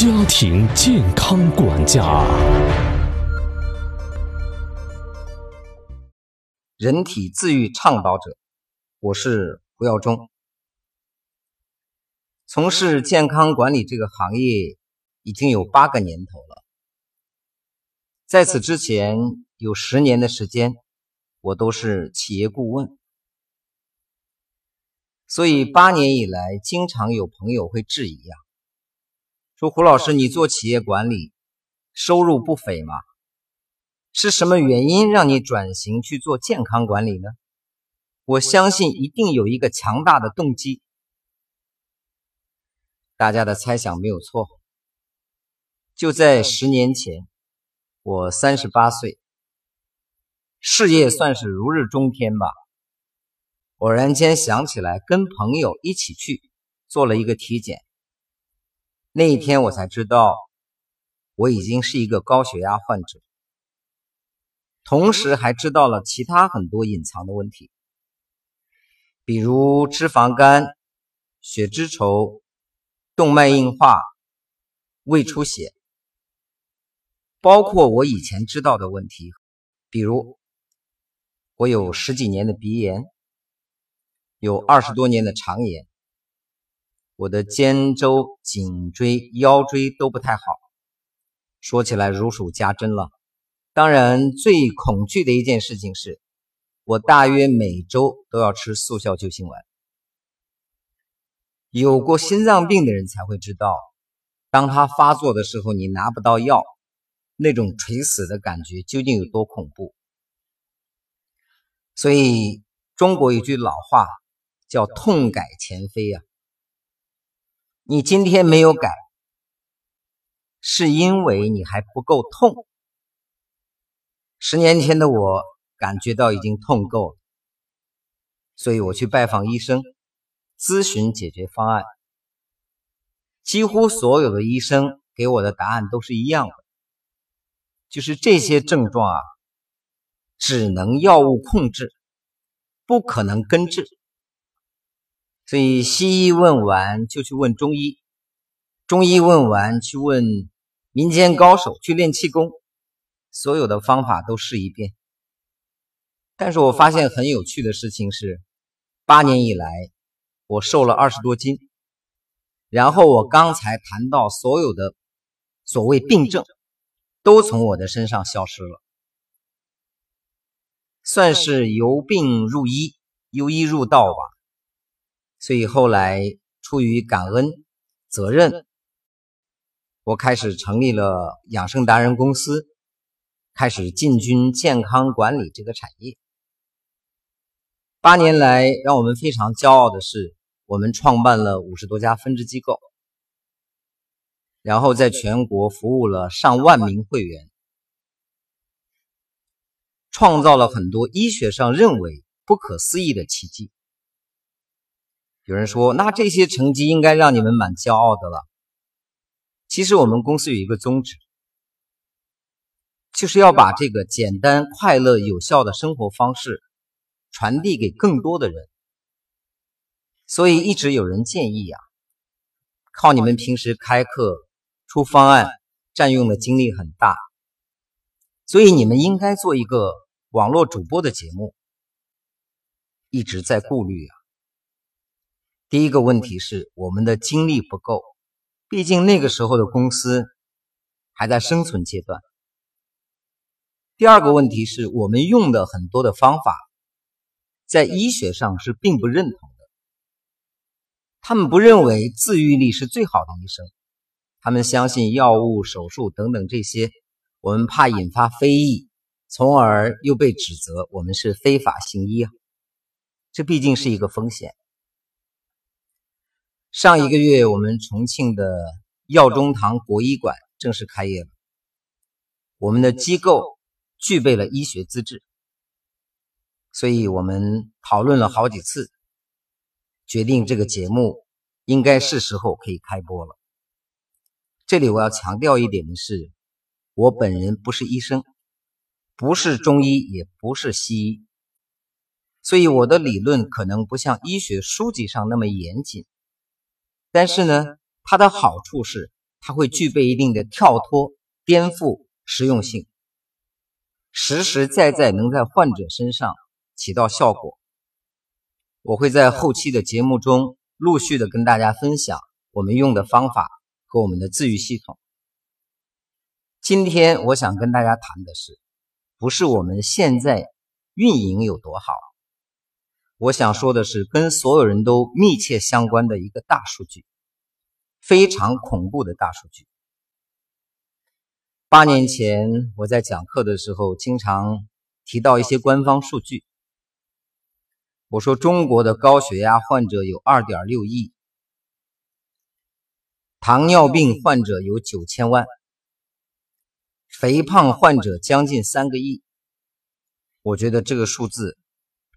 家庭健康管家，人体自愈倡导者，我是胡耀中。从事健康管理这个行业已经有八个年头了，在此之前有十年的时间，我都是企业顾问。所以八年以来，经常有朋友会质疑呀，说胡老师，你做企业管理，收入不菲吗？是什么原因让你转型去做健康管理呢？我相信一定有一个强大的动机。大家的猜想没有错，就在十年前，我三十八岁，事业算是如日中天吧。偶然间想起来，跟朋友一起去做了一个体检。那一天我才知道，我已经是一个高血压患者，同时还知道了其他很多隐藏的问题，比如脂肪肝、血脂稠、动脉硬化、胃出血，包括我以前知道的问题，比如我有十几年的鼻炎。有二十多年的肠炎，我的肩周、颈椎、腰椎都不太好，说起来如数家珍了。当然，最恐惧的一件事情是，我大约每周都要吃速效救心丸。有过心脏病的人才会知道，当他发作的时候，你拿不到药，那种垂死的感觉究竟有多恐怖。所以，中国有句老话。叫痛改前非呀！你今天没有改，是因为你还不够痛。十年前的我感觉到已经痛够了，所以我去拜访医生，咨询解决方案。几乎所有的医生给我的答案都是一样的，就是这些症状啊，只能药物控制，不可能根治。所以西医问完就去问中医，中医问完去问民间高手去练气功，所有的方法都试一遍。但是我发现很有趣的事情是，八年以来我瘦了二十多斤，然后我刚才谈到所有的所谓病症，都从我的身上消失了，算是由病入医，由医入道吧。所以后来出于感恩、责任，我开始成立了养生达人公司，开始进军健康管理这个产业。八年来，让我们非常骄傲的是，我们创办了五十多家分支机构，然后在全国服务了上万名会员，创造了很多医学上认为不可思议的奇迹。有人说，那这些成绩应该让你们蛮骄傲的了。其实我们公司有一个宗旨，就是要把这个简单、快乐、有效的生活方式传递给更多的人。所以一直有人建议啊，靠你们平时开课、出方案，占用的精力很大，所以你们应该做一个网络主播的节目。一直在顾虑啊。第一个问题是我们的精力不够，毕竟那个时候的公司还在生存阶段。第二个问题是我们用的很多的方法，在医学上是并不认同的。他们不认为自愈力是最好的医生，他们相信药物、手术等等这些，我们怕引发非议，从而又被指责我们是非法行医啊。这毕竟是一个风险。上一个月，我们重庆的药中堂国医馆正式开业了。我们的机构具备了医学资质，所以我们讨论了好几次，决定这个节目应该是时候可以开播了。这里我要强调一点的是，我本人不是医生，不是中医，也不是西医，所以我的理论可能不像医学书籍上那么严谨。但是呢，它的好处是它会具备一定的跳脱、颠覆、实用性，实实在在能在患者身上起到效果。我会在后期的节目中陆续的跟大家分享我们用的方法和我们的自愈系统。今天我想跟大家谈的是，不是我们现在运营有多好，我想说的是跟所有人都密切相关的一个大数据。非常恐怖的大数据。八年前我在讲课的时候，经常提到一些官方数据。我说中国的高血压患者有二点六亿，糖尿病患者有九千万，肥胖患者将近三个亿。我觉得这个数字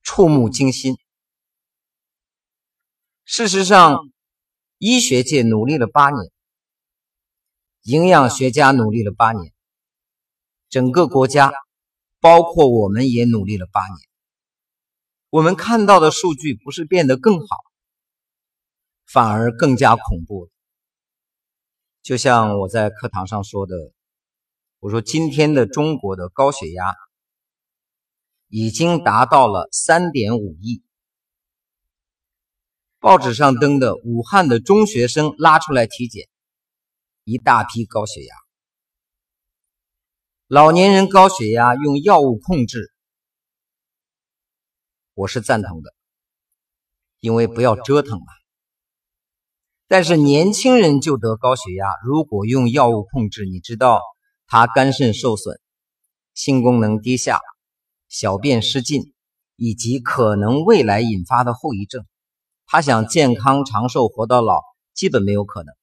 触目惊心。事实上。医学界努力了八年，营养学家努力了八年，整个国家，包括我们也努力了八年。我们看到的数据不是变得更好，反而更加恐怖。就像我在课堂上说的，我说今天的中国的高血压已经达到了三点五亿。报纸上登的武汉的中学生拉出来体检，一大批高血压。老年人高血压用药物控制，我是赞同的，因为不要折腾嘛。但是年轻人就得高血压，如果用药物控制，你知道他肝肾受损、性功能低下、小便失禁，以及可能未来引发的后遗症。他想健康长寿活到老，基本没有可能。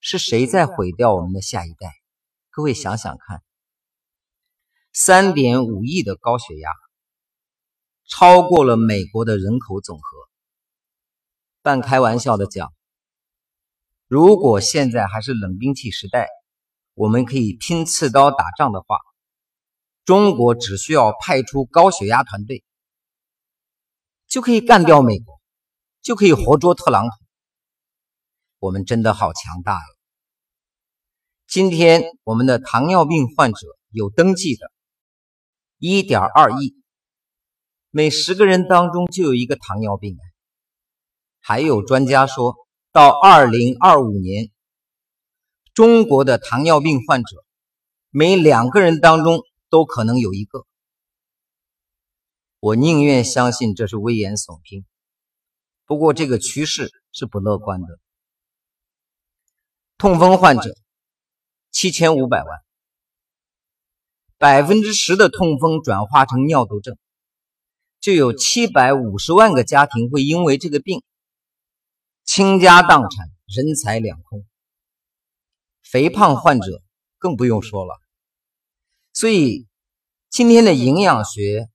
是谁在毁掉我们的下一代？各位想想看，三点五亿的高血压，超过了美国的人口总和。半开玩笑的讲，如果现在还是冷兵器时代，我们可以拼刺刀打仗的话，中国只需要派出高血压团队。就可以干掉美国，就可以活捉特朗普。我们真的好强大呀！今天我们的糖尿病患者有登记的1.2亿，每十个人当中就有一个糖尿病。还有专家说到2025年，中国的糖尿病患者每两个人当中都可能有一个。我宁愿相信这是危言耸听，不过这个趋势是不乐观的。痛风患者七千五百万，百分之十的痛风转化成尿毒症，就有七百五十万个家庭会因为这个病倾家荡产、人财两空。肥胖患者更不用说了，所以今天的营养学。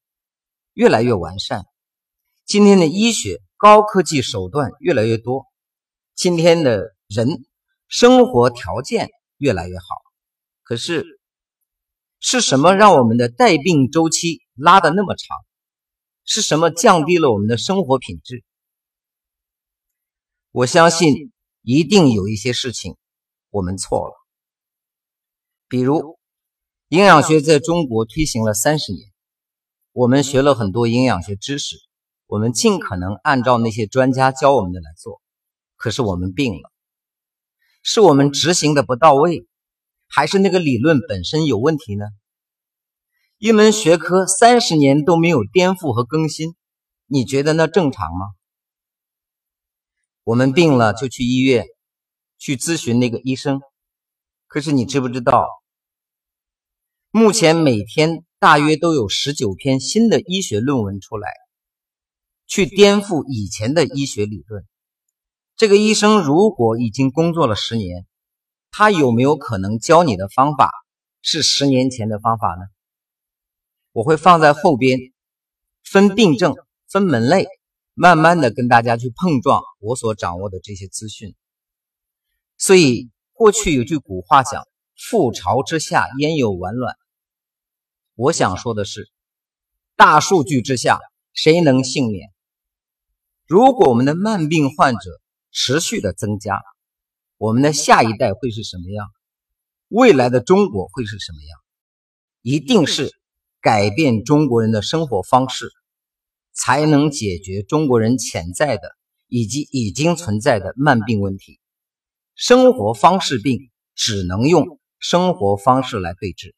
越来越完善，今天的医学高科技手段越来越多，今天的人生活条件越来越好。可是，是什么让我们的带病周期拉得那么长？是什么降低了我们的生活品质？我相信一定有一些事情我们错了。比如，营养学在中国推行了三十年。我们学了很多营养学知识，我们尽可能按照那些专家教我们的来做。可是我们病了，是我们执行的不到位，还是那个理论本身有问题呢？一门学科三十年都没有颠覆和更新，你觉得那正常吗？我们病了就去医院，去咨询那个医生。可是你知不知道，目前每天。大约都有十九篇新的医学论文出来，去颠覆以前的医学理论。这个医生如果已经工作了十年，他有没有可能教你的方法是十年前的方法呢？我会放在后边，分病症、分门类，慢慢的跟大家去碰撞我所掌握的这些资讯。所以过去有句古话讲：“覆巢之下焉有完卵。”我想说的是，大数据之下，谁能幸免？如果我们的慢病患者持续的增加，我们的下一代会是什么样，未来的中国会是什么样，一定是改变中国人的生活方式，才能解决中国人潜在的以及已经存在的慢病问题。生活方式病只能用生活方式来对治。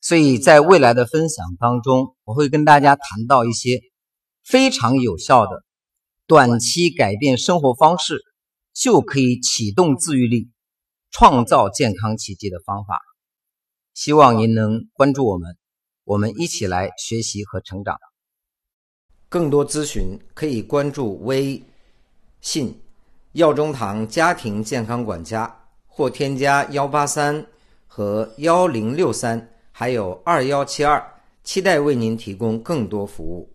所以在未来的分享当中，我会跟大家谈到一些非常有效的短期改变生活方式就可以启动自愈力、创造健康奇迹的方法。希望您能关注我们，我们一起来学习和成长。更多咨询可以关注微信“药中堂家庭健康管家”或添加幺八三和幺零六三。还有二幺七二，期待为您提供更多服务。